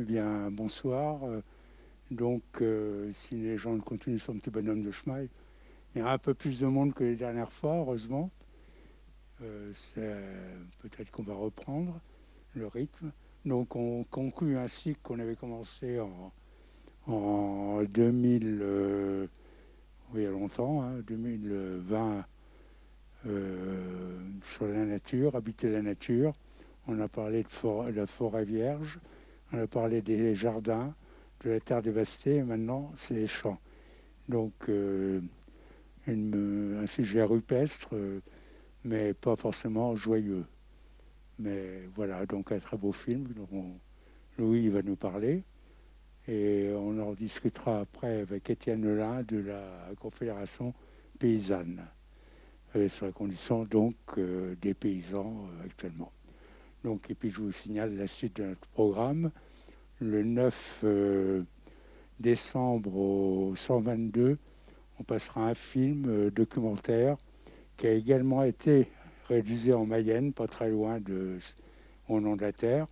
eh bien, bonsoir. Donc, si les gens continuent son petit bonhomme de chemin, il y a un peu plus de monde que les dernières fois, heureusement. Peut-être qu'on va reprendre le rythme. Donc, on conclut un cycle qu'on avait commencé en, en 2000, il y a longtemps, 2020, hein, euh, sur la nature, habiter la nature. On a parlé de, la forêt vierge, on a parlé des jardins, de la terre dévastée, et maintenant c'est les champs. Donc euh, un sujet rupestre, mais pas forcément joyeux. Mais voilà, donc un très beau film dont Louis va nous parler. Et on en discutera après avec Étienne Lelin de la Confédération paysanne, euh, sur la condition donc euh, des paysans euh, actuellement. Donc, et puis je vous signale la suite de notre programme. Le 9 décembre au 122, on passera un film documentaire qui a également été réalisé en Mayenne, pas très loin de Au nom de la Terre,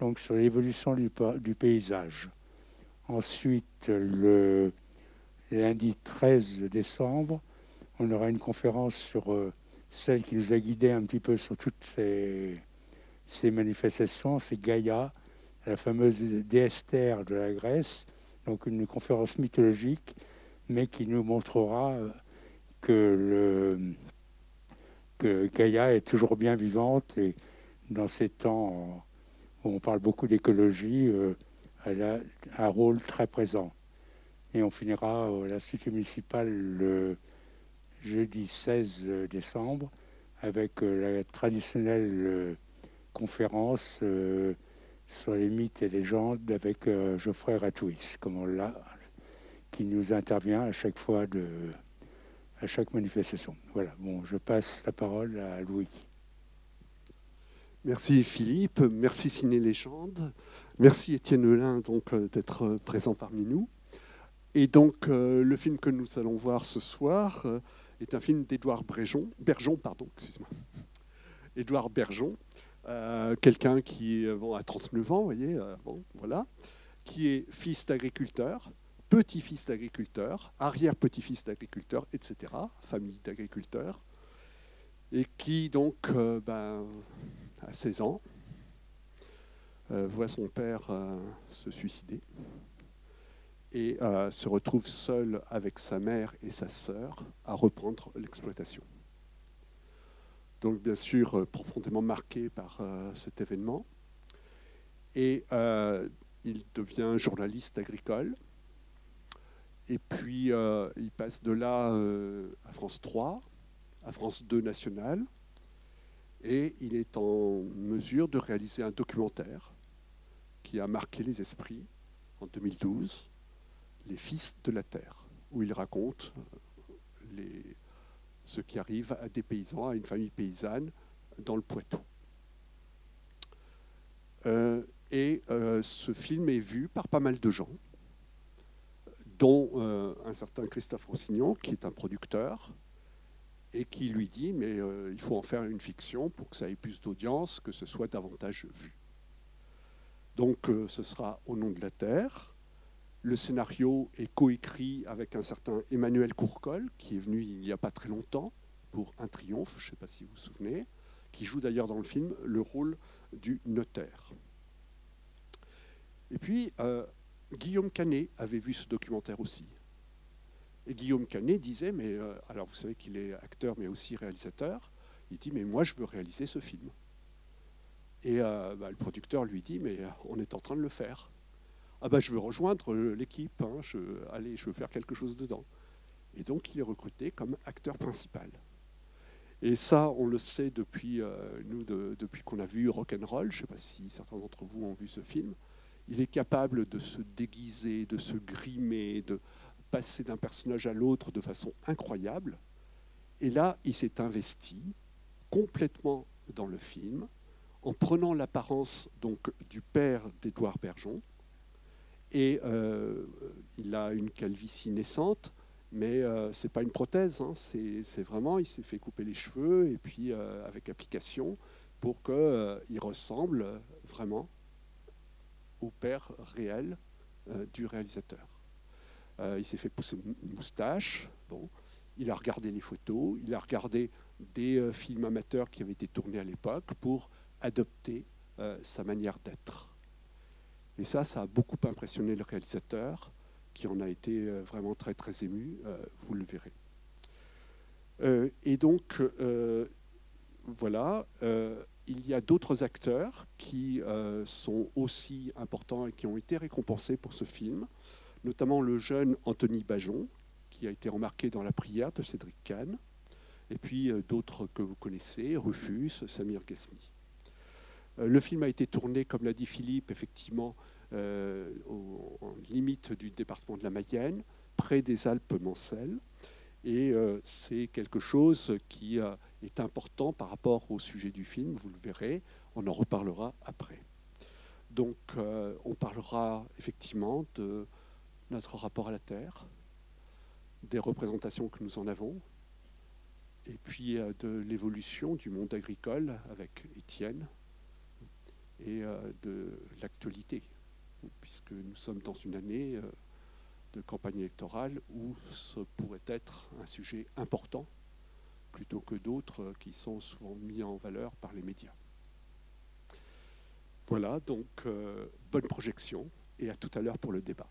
donc sur l'évolution du paysage. Ensuite, le lundi 13 décembre, on aura une conférence sur euh, celle qui nous a guidés un petit peu sur toutes ces, manifestations, c'est Gaïa, la fameuse déestère de la Grèce, donc une conférence mythologique, mais qui nous montrera euh, que, que Gaïa est toujours bien vivante et dans ces temps où on parle beaucoup d'écologie, euh, elle a un rôle très présent. Et on finira à l'Institut municipal le jeudi 16 décembre avec euh, la traditionnelle euh, conférence euh, sur les mythes et légendes avec Geoffrey Ratouis, comme on l'a, qui nous intervient à chaque fois de, à chaque manifestation. Voilà, bon, je passe la parole à Louis. Merci Philippe, merci Ciné Légende, merci Étienne Lelin donc euh, d'être euh, présent parmi nous. Et donc euh, le film que nous allons voir ce soir est un film d'Édouard Bergeon, pardon, excuse-moi. Édouard Bergeon, quelqu'un qui a 39 ans, vous voyez, voilà, qui est fils d'agriculteur, petit-fils d'agriculteur, arrière-petit-fils d'agriculteur, etc., famille d'agriculteurs, et qui donc ben, à 16 ans, euh, voit son père euh, se suicider et euh, se retrouve seul avec sa mère et sa sœur à reprendre l'exploitation. Donc bien sûr profondément marqué par cet événement. Et il devient journaliste agricole. Et puis il passe de là à France 3, à France 2 nationale, et il est en mesure de réaliser un documentaire qui a marqué les esprits en 2012, Les Fils de la Terre, où il raconte euh, les, ce qui arrive à des paysans, à une famille paysanne dans le Poitou. Euh, et euh, ce film est vu par pas mal de gens, dont un certain Christophe Rossignon, qui est un producteur, et qui lui dit mais euh, il faut en faire une fiction pour que ça ait plus d'audience, que ce soit davantage vu. Donc euh, ce sera Au nom de la Terre. Le scénario est coécrit avec un certain Emmanuel Courcol, qui est venu il n'y a pas très longtemps pour Un triomphe, je ne sais pas si vous vous souvenez, qui joue d'ailleurs dans le film le rôle du notaire. Et puis, euh, Guillaume Canet avait vu ce documentaire aussi. Et Guillaume Canet disait, mais euh, alors vous savez qu'il est acteur mais aussi réalisateur, il dit, mais moi je veux réaliser ce film. Et euh, bah, le producteur lui dit, mais on est en train de le faire. Ah bah je veux rejoindre l'équipe, hein, je, allez, je veux faire quelque chose dedans. Et donc il est recruté comme acteur principal. Et ça, on le sait depuis, nous, depuis qu'on a vu Rock'n'Roll, je ne sais pas si certains d'entre vous ont vu ce film, il est capable de se déguiser, de se grimer, de, passer d'un personnage à l'autre de façon incroyable. Et là, il s'est investi complètement dans le film, en prenant l'apparence donc du père d'Édouard Bergeon. Et euh, il a une calvitie naissante, mais euh, ce n'est pas une prothèse, hein. c'est vraiment, il s'est fait couper les cheveux et puis euh, avec application pour qu'il ressemble vraiment au père réel du réalisateur. il s'est fait pousser une moustache. Bon, il a regardé les photos, il a regardé des films amateurs qui avaient été tournés à l'époque pour adopter sa manière d'être. Et ça, ça a beaucoup impressionné le réalisateur, qui en a été euh, vraiment très très ému, euh, vous le verrez. Euh, et donc, voilà, il y a d'autres acteurs qui sont aussi importants et qui ont été récompensés pour ce film, notamment le jeune Anthony Bajon, qui a été remarqué dans La prière de Cédric Kahn, et puis d'autres que vous connaissez, Rufus, Samir Ghesmi. Euh, le film a été tourné, comme l'a dit Philippe, effectivement, euh, en limite du département de la Mayenne, près des Alpes-Mancelles. Et euh, c'est quelque chose qui est important par rapport au sujet du film, vous le verrez, on en reparlera après. Donc on parlera effectivement de notre rapport à la Terre, des représentations que nous en avons, et puis de l'évolution du monde agricole avec Étienne, et euh, de l'actualité, puisque nous sommes dans une année euh, de campagne électorale où ce pourrait être un sujet important plutôt que d'autres euh, qui sont souvent mis en valeur par les médias. Voilà, donc bonne projection et à tout à l'heure pour le débat.